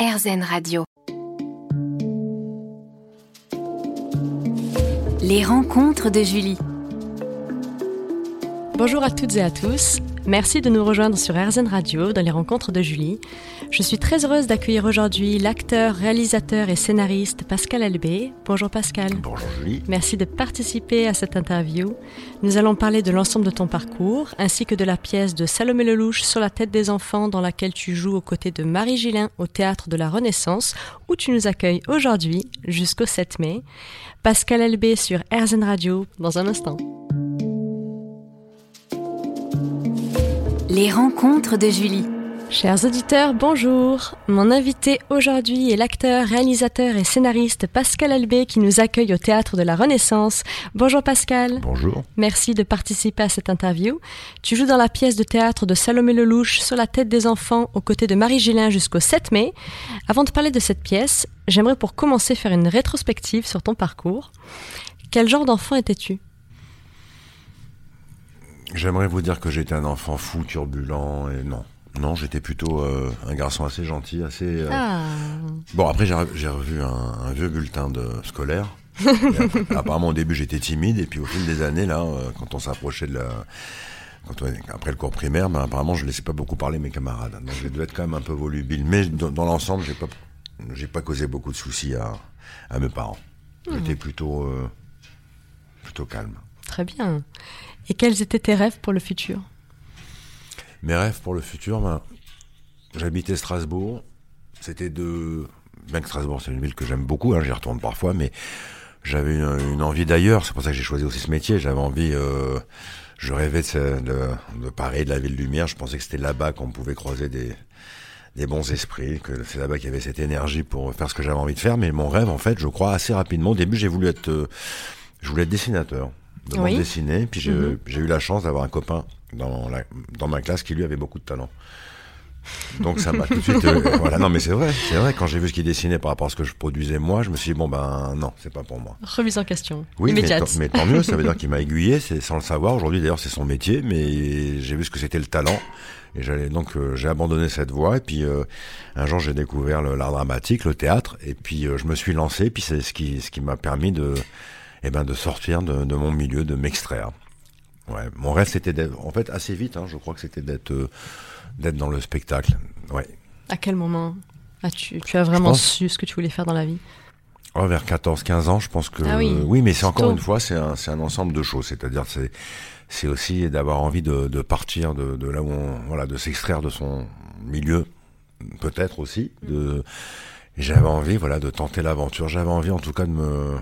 RZN Radio. Les rencontres de Julie. Bonjour à toutes et à tous. Merci de nous rejoindre sur RZN Radio dans les rencontres de Julie. Je suis très heureuse d'accueillir aujourd'hui l'acteur, réalisateur et scénariste Pascal Albé. Bonjour Pascal. Bonjour Julie. Merci de participer à cette interview. Nous allons parler de l'ensemble de ton parcours ainsi que de la pièce de Salomé Lelouch sur la tête des enfants dans laquelle tu joues aux côtés de Marie Gillin au théâtre de la Renaissance où tu nous accueilles aujourd'hui jusqu'au 7 mai. Pascal Albé sur RZN Radio dans un instant. Les rencontres de Julie. Chers auditeurs, bonjour. Mon invité aujourd'hui est l'acteur, réalisateur et scénariste Pascal Albé qui nous accueille au théâtre de la Renaissance. Bonjour Pascal. Bonjour. Merci de participer à cette interview. Tu joues dans la pièce de théâtre de Salomé Lelouch sur la tête des enfants aux côtés de Marie Gillin jusqu'au 7 mai. Avant de parler de cette pièce, j'aimerais pour commencer faire une rétrospective sur ton parcours. Quel genre d'enfant étais-tu? J'aimerais vous dire que j'étais un enfant fou, turbulent, et non. Non, j'étais plutôt euh, un garçon assez gentil, assez. euh, Ah, Bon, après, j'ai re- j'ai revu un, un vieux bulletin de scolaire. Après- apparemment, au début, j'étais timide, et puis au fil des années, là, euh, quand on s'approchait de la. Quand on- après le cours primaire, ben, apparemment, je laissais pas beaucoup parler mes camarades. Donc, je devais être quand même un peu volubile. Mais dans, dans l'ensemble, j'ai pas, j'ai pas causé beaucoup de soucis à, à mes parents. J'étais plutôt, plutôt calme. très bien. Et quels étaient tes rêves pour le futur? Mes rêves pour le futur, ben, j'habitais Strasbourg. C'était de. Bien que Strasbourg, c'est une ville que j'aime beaucoup, hein, j'y retourne parfois, mais j'avais une, envie d'ailleurs. C'est pour ça que j'ai choisi aussi ce métier. J'avais envie. euh, je rêvais de, de Paris, de la ville lumière. Je pensais que c'était là-bas qu'on pouvait croiser des, des bons esprits, que c'est là-bas qu'il y avait cette énergie pour faire ce que j'avais envie de faire. Mais mon rêve, en fait, je crois assez rapidement. Au début, j'ai voulu être, euh, je voulais être dessinateur, de bande Oui. dessinée. Puis j'ai Mhm. j'ai eu la chance d'avoir un copain dans, la, dans ma classe qui lui avait beaucoup de talent. Donc ça m'a tout de suite. euh, voilà, non, mais c'est vrai, c'est vrai. Quand j'ai vu ce qu'il dessinait par rapport à ce que je produisais moi, je me suis dit bon ben non, c'est pas pour moi. Remise en question. Oui, mais immédiate. tant, mais tant mieux, ça veut dire qu'il m'a aiguillé, c'est sans le savoir. Aujourd'hui, d'ailleurs, c'est son métier, mais j'ai vu ce que c'était le talent. Et j'allais donc euh, j'ai abandonné cette voie. Et puis euh, un jour, j'ai découvert l'art dramatique, le théâtre. Et puis je me suis lancé. Et puis c'est ce qui ce qui m'a permis de eh ben de sortir de, de mon milieu, de m'extraire. Ouais, mon rêve c'était d'être, en fait, assez vite. Hein, je crois que c'était d'être euh, d'être dans le spectacle. Ouais. À quel moment as-tu, tu as vraiment pense- su ce que tu voulais faire dans la vie? Oh, vers 14-15 ans, je pense que Ah oui, mais c'est encore tôt. une fois, c'est un, c'est un ensemble de choses. C'est-à-dire, c'est c'est aussi d'avoir envie de, de partir de, de là où on, voilà, de s'extraire de son milieu, peut-être aussi. De, j'avais envie, voilà, de tenter l'aventure. J'avais envie, en tout cas, de me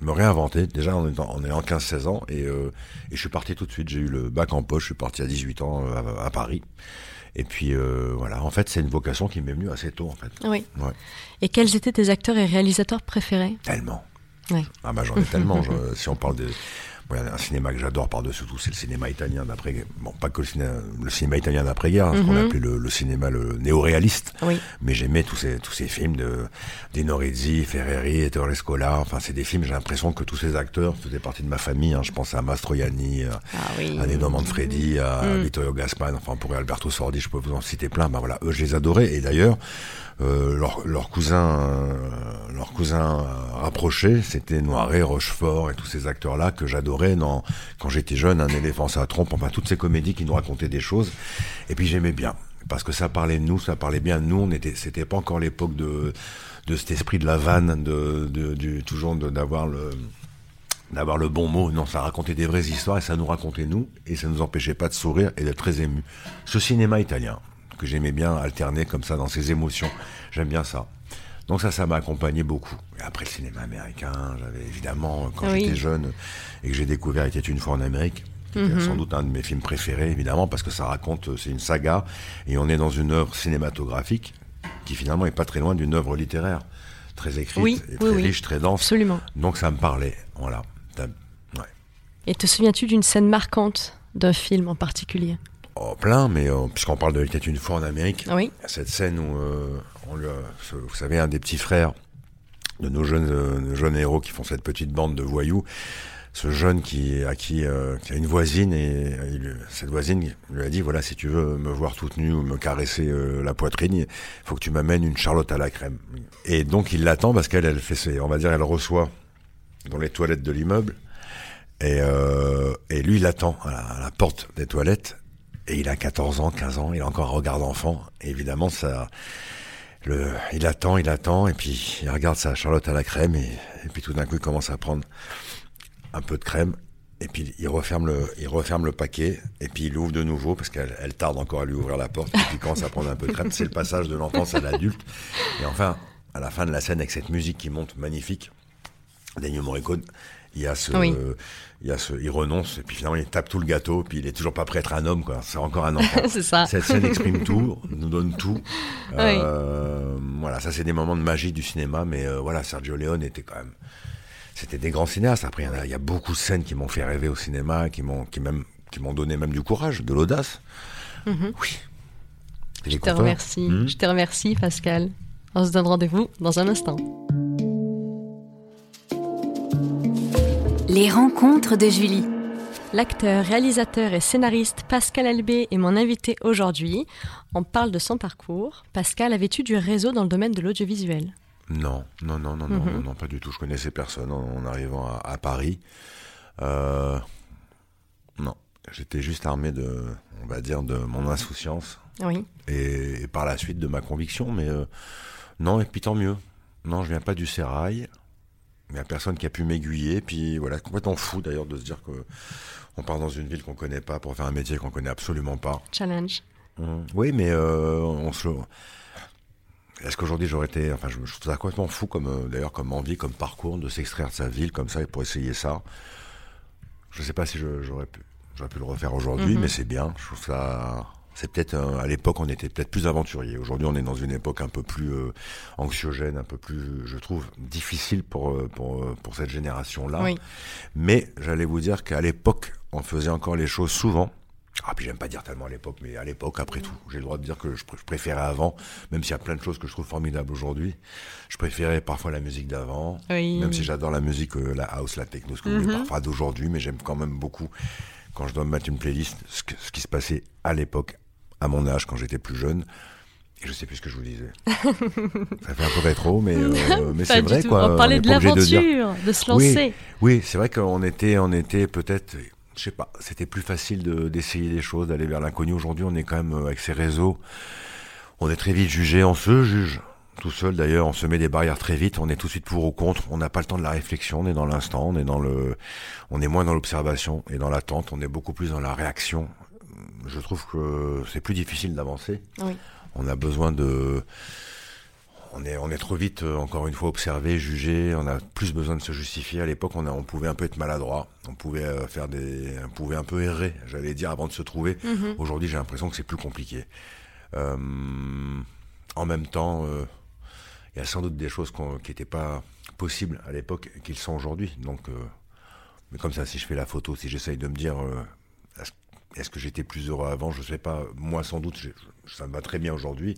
me réinventer. Déjà, en étant, en ayant 15-16 ans, et, euh, et je suis parti tout de suite. J'ai eu le bac en poche. Je suis parti à 18 ans euh, à, à Paris. Et puis euh, voilà, en fait, c'est une vocation qui m'est venue assez tôt, en fait. Oui. Ouais. Et quels étaient tes acteurs et réalisateurs préférés? Tellement. Ouais. Ah bah j'en ai tellement. je- si on parle de bon, il y a un cinéma que j'adore par-dessus tout, c'est le cinéma italien d'après. Bon, pas que le cinéma, le cinéma italien d'après-guerre, hein, ce qu'on Mhm. appelait le, le cinéma le néo-réaliste. Oui. Mais j'aimais tous ces tous ces films de Ferreri, Ettore Scola. Enfin, c'est des films. J'ai l'impression que tous ces acteurs faisaient partie de ma famille. hein. Je pense à Mastroianni, à, Ah oui. à Nino Manfredi, à Mm. Vittorio Gassman, enfin pour Alberto Sordi, je peux vous en citer plein. Ben voilà, eux je les adorais. Et d'ailleurs, euh, leur, leur cousin, leur cousin rapproché, c'était Noiret, Rochefort et tous ces acteurs-là que j'adorais quand j'étais jeune, Un éléphant ça trompe, enfin toutes ces comédies qui nous racontaient des choses. Et puis j'aimais bien parce que ça parlait de nous, ça parlait bien de nous. On était, c'était pas encore l'époque de de cet esprit de la vanne, de, de du toujours d'avoir le d'avoir le bon mot. Non, ça racontait des vraies histoires et ça nous racontait nous et ça nous empêchait pas de sourire et d'être très ému. Ce cinéma italien que j'aimais bien alterner comme ça dans ses émotions, j'aime bien ça. Donc ça, ça m'a accompagné beaucoup. Et après le cinéma américain, j'avais évidemment quand Oui. j'étais jeune et que j'ai découvert était une fois en Amérique. était sans doute un de mes films préférés, évidemment, parce que ça raconte, euh, c'est une saga, et on est dans une œuvre cinématographique qui finalement est pas très loin d'une œuvre littéraire, très écrite, Oui, et oui, très oui. riche, très dense. Absolument. Donc ça me parlait, voilà. Ça- ouais. Et te souviens-tu d'une scène marquante d'un film en particulier? Oh, plein, mais euh, puisqu'on parle de était une fois en Amérique, Oui. cette scène où euh, on lui a- ce- vous savez, un des petits frères de nos jeunes, euh, nos jeunes héros qui font cette petite bande de voyous ce jeune qui à qui, euh, qui a une voisine et il- cette voisine lui a dit voilà si tu veux me voir toute nue ou me caresser la poitrine il faut que tu m'amènes une charlotte à la crème et donc il l'attend parce qu'elle elle fait ses, on va dire elle reçoit dans les toilettes de l'immeuble et, euh, et lui il attend à la, à la porte des toilettes et il a 14 ans 15 ans il a encore un regard d'enfant évidemment ça le, il attend, il attend, et puis il regarde sa charlotte à la crème, et, et puis tout d'un coup il commence à prendre un peu de crème, et puis il referme le, il referme le paquet, et puis il ouvre de nouveau, parce qu'elle elle tarde encore à lui ouvrir la porte, et puis il commence à prendre un peu de crème. C'est le passage de l'enfance à l'adulte. Et enfin, à la fin de la scène, avec cette musique qui monte magnifique, Daniel Morricone, il y a ce, Oui. il y a ce, il renonce, et puis finalement il tape tout le gâteau, puis il est toujours pas prêt à être un homme, quoi. C'est encore un enfant. C'est ça. Cette scène exprime tout, nous donne tout. Euh, Voilà, ça c'est des moments de magie du cinéma, mais euh, voilà, Sergio Leone était quand même, c'était des grands cinéastes. Après, il y, a, il y a beaucoup de scènes qui m'ont fait rêver au cinéma, qui m'ont, qui même, qui m'ont donné même du courage, de l'audace. Oui. Mhm. Je te remercie. Hmm. Je te remercie, Pascal. On se donne rendez-vous dans un instant. Les rencontres de Julie. L'acteur, réalisateur et scénariste Pascal Albé est mon invité aujourd'hui. On parle de son parcours. Pascal, avais-tu du réseau dans le domaine de l'audiovisuel? Non, non, non, non, non, Mhm. non, non, pas du tout. Je connaissais personne en, en arrivant à, à Paris. Euh, non, j'étais juste armé de, on va dire, de mon insouciance Oui. et, et par la suite de ma conviction. Mais euh, non, et puis tant mieux. Non, je viens pas du sérail. Il n'y a personne qui a pu m'aiguiller. Puis voilà, complètement fou d'ailleurs de se dire que on part dans une ville qu'on connaît pas pour faire un métier qu'on connaît absolument pas. Challenge. Hum, Oui, mais euh, on se le. Est-ce qu'aujourd'hui j'aurais été. Enfin, je, je trouve ça complètement fou, comme euh, d'ailleurs, comme envie, comme parcours, de s'extraire de sa ville comme ça et pour essayer ça. Je sais pas si j'aurais pu, j'aurais pu le refaire aujourd'hui, Mhm. mais c'est bien. Je trouve ça. C'est peut-être à l'époque on était peut-être plus aventurier. Aujourd'hui on est dans une époque un peu plus euh, anxiogène, un peu plus, je trouve, difficile pour euh, pour euh, pour cette génération là. Oui. Mais j'allais vous dire qu'à l'époque, on faisait encore les choses souvent. Ah, puis j'aime pas dire tellement à l'époque, mais à l'époque, après tout, j'ai le droit de dire que je, pr- je préférais avant, même s'il y a plein de choses que je trouve formidables aujourd'hui. Je préférais parfois la musique d'avant, Oui. même si j'adore la musique, euh, la house, la techno, ce que vous voulez, parfois d'aujourd'hui, mais j'aime quand même beaucoup, quand je dois me mettre une playlist, ce, que- ce qui se passait à l'époque, à mon âge, quand j'étais plus jeune. Et je sais plus ce que je vous disais. Ça fait un peu rétro, mais, euh, mais c'est vrai, tout. quoi. On parlait de l'aventure, de, se lancer. oui, c'est vrai qu'on était, on était peut-être, je sais pas, c'était plus facile de- d'essayer des choses, d'aller vers l'inconnu. Aujourd'hui, on est quand même euh, avec ces réseaux, on est très vite jugé, on se juge tout seul. D'ailleurs, on se met des barrières très vite, on est tout de suite pour ou contre. On n'a pas le temps de la réflexion, on est dans l'instant, on est dans le, on est moins dans l'observation et dans l'attente. On est beaucoup plus dans la réaction. Je trouve que c'est plus difficile d'avancer. Oui. On a besoin de on est, on est trop vite, euh, encore une fois, observé, jugé. On a plus besoin de se justifier. À l'époque, on, a- on pouvait un peu être maladroit. On pouvait euh, faire des, on pouvait un peu errer, j'allais dire, avant de se trouver. Mhm. Aujourd'hui, j'ai l'impression que c'est plus compliqué. Euh, en même temps, euh, il y a sans doute des choses qui n'étaient pas possibles à l'époque et qui le sont aujourd'hui. Donc, euh, mais comme ça, si je fais la photo, si j'essaye de me dire, est-ce que j'étais plus heureux avant? Je sais pas. Moi, sans doute, ça me va très bien aujourd'hui.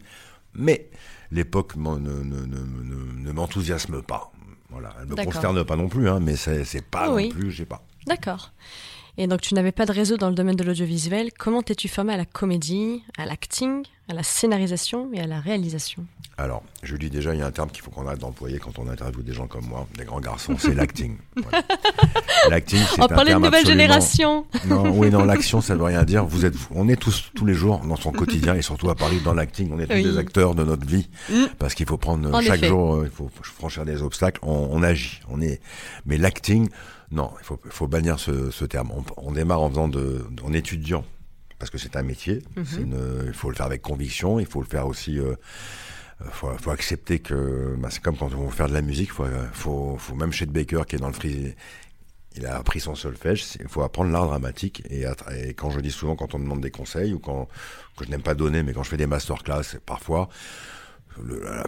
Mais l'époque ne, ne, ne, ne- ne m'enthousiasme pas. Voilà, elle me D'accord. consterne pas non plus, hein, mais c'est pas oui. non plus, je sais pas. D'accord. Et donc, tu n'avais pas de réseau dans le domaine de l'audiovisuel. Comment t'es-tu formé à la comédie, à l'acting, à la scénarisation et à la réalisation? Alors, je dis déjà, il y a un terme qu'il faut qu'on arrête d'employer quand on interviewe des gens comme moi, des grands garçons, c'est l'acting. Voilà. L'acting, c'est On un parlait de terme nouvelle absolument- génération. Non, oui, non, l'action, ça ne veut rien dire. Vous êtes, on est tous, tous les jours, dans son quotidien, et surtout à Paris, dans l'acting, on est tous Oui. des acteurs de notre vie, Mm. parce qu'il faut prendre En chaque effet. jour, euh, il faut franchir des obstacles, on, on agit, on est. Mais l'acting, non, il faut, bannir ce, ce terme. On, on démarre en faisant de, en étudiant, parce que c'est un métier. Mhm. une- il faut le faire avec conviction, il faut le faire aussi. Euh, faut, faut accepter que bah, c'est comme quand on veut faire de la musique, faut, faut, faut même chez Baker qui est dans le free, il a appris son solfège, il faut apprendre l'art dramatique. Et, quand je dis souvent, quand on me demande des conseils, ou quand que je n'aime pas donner, mais quand je fais des masterclass, parfois,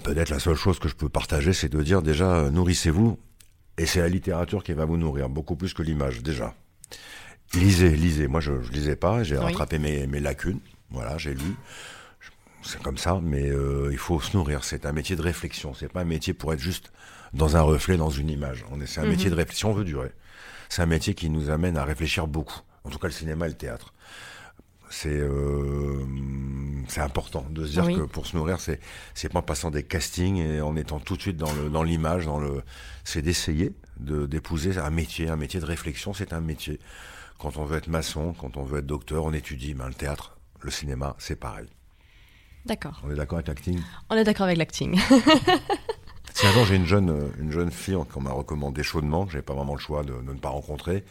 peut-être la seule chose que je peux partager, c'est de dire déjà, nourrissez-vous, et c'est la littérature qui va vous nourrir, beaucoup plus que l'image, déjà. Lisez, lisez. Moi, je ne lisais pas, j'ai Oui. rattrapé mes, mes lacunes. Voilà, j'ai lu. C'est comme ça, mais euh, il faut se nourrir. C'est un métier de réflexion. C'est pas un métier pour être juste dans un reflet, dans une image. On est, c'est un Mhm. métier de réflexion. On veut durer. c'est un métier qui nous amène à réfléchir beaucoup. En tout cas, le cinéma et le théâtre. C'est euh, c'est important de se dire Oui. que pour se nourrir, c'est c'est pas en passant des castings et en étant tout de suite dans le dans l'image, dans le c'est d'essayer de d'épouser un métier, un métier de réflexion, c'est un métier. Quand on veut être maçon, quand on veut être docteur, on étudie. Ben, le théâtre, le cinéma, c'est pareil. D'accord. On est d'accord avec l'acting? On est d'accord avec l'acting. Un j'ai une jeune, euh, une jeune fille qu'on m'a recommandé chaudement, j'avais pas vraiment le choix de, ne pas rencontrer,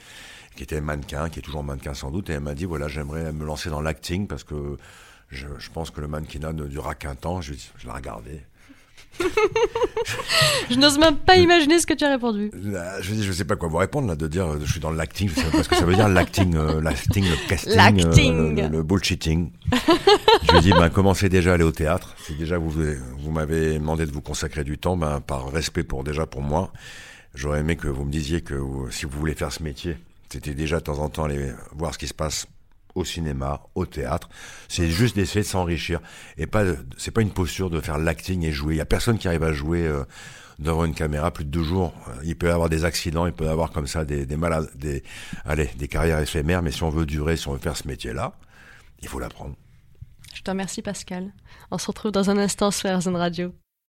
qui était mannequin, qui est toujours mannequin sans doute, et elle m'a dit voilà j'aimerais me lancer dans l'acting parce que je, pense que le mannequinat ne durera qu'un temps. Je, je l'ai regardé. je n'ose même pas imaginer ce que tu as répondu. Je dis je sais pas quoi vous répondre là de dire je suis dans l'acting, je sais pas ce que ça veut dire l'acting, euh, l'acting, le casting, euh, le, le bullshitting. je lui ai dit ben commencez déjà à aller au théâtre. Si déjà vous vous m'avez demandé de vous consacrer du temps, ben par respect pour déjà pour moi, j'aurais aimé que vous me disiez que si vous voulez faire ce métier, c'était déjà de temps en temps aller voir ce qui se passe au cinéma, au théâtre. C'est juste d'essayer de s'enrichir et pas c'est pas une posture de faire l'acting et jouer. Il y a personne qui arrive à jouer euh, devant une caméra plus de deux jours. Euh, Il peut y avoir des accidents, il peut y avoir comme ça des, des malades, des allez, des carrières éphémères. Mais si on veut durer, si on veut faire ce métier-là, il faut l'apprendre. Je te remercie Pascal. On se retrouve dans un instant sur RZN Radio.